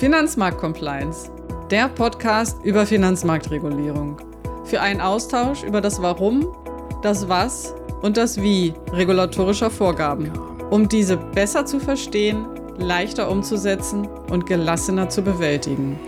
Finanzmarkt-Compliance, der Podcast über Finanzmarktregulierung. Für einen Austausch über das Warum, das Was und das Wie regulatorischer Vorgaben, um diese besser zu verstehen, leichter umzusetzen und gelassener zu bewältigen.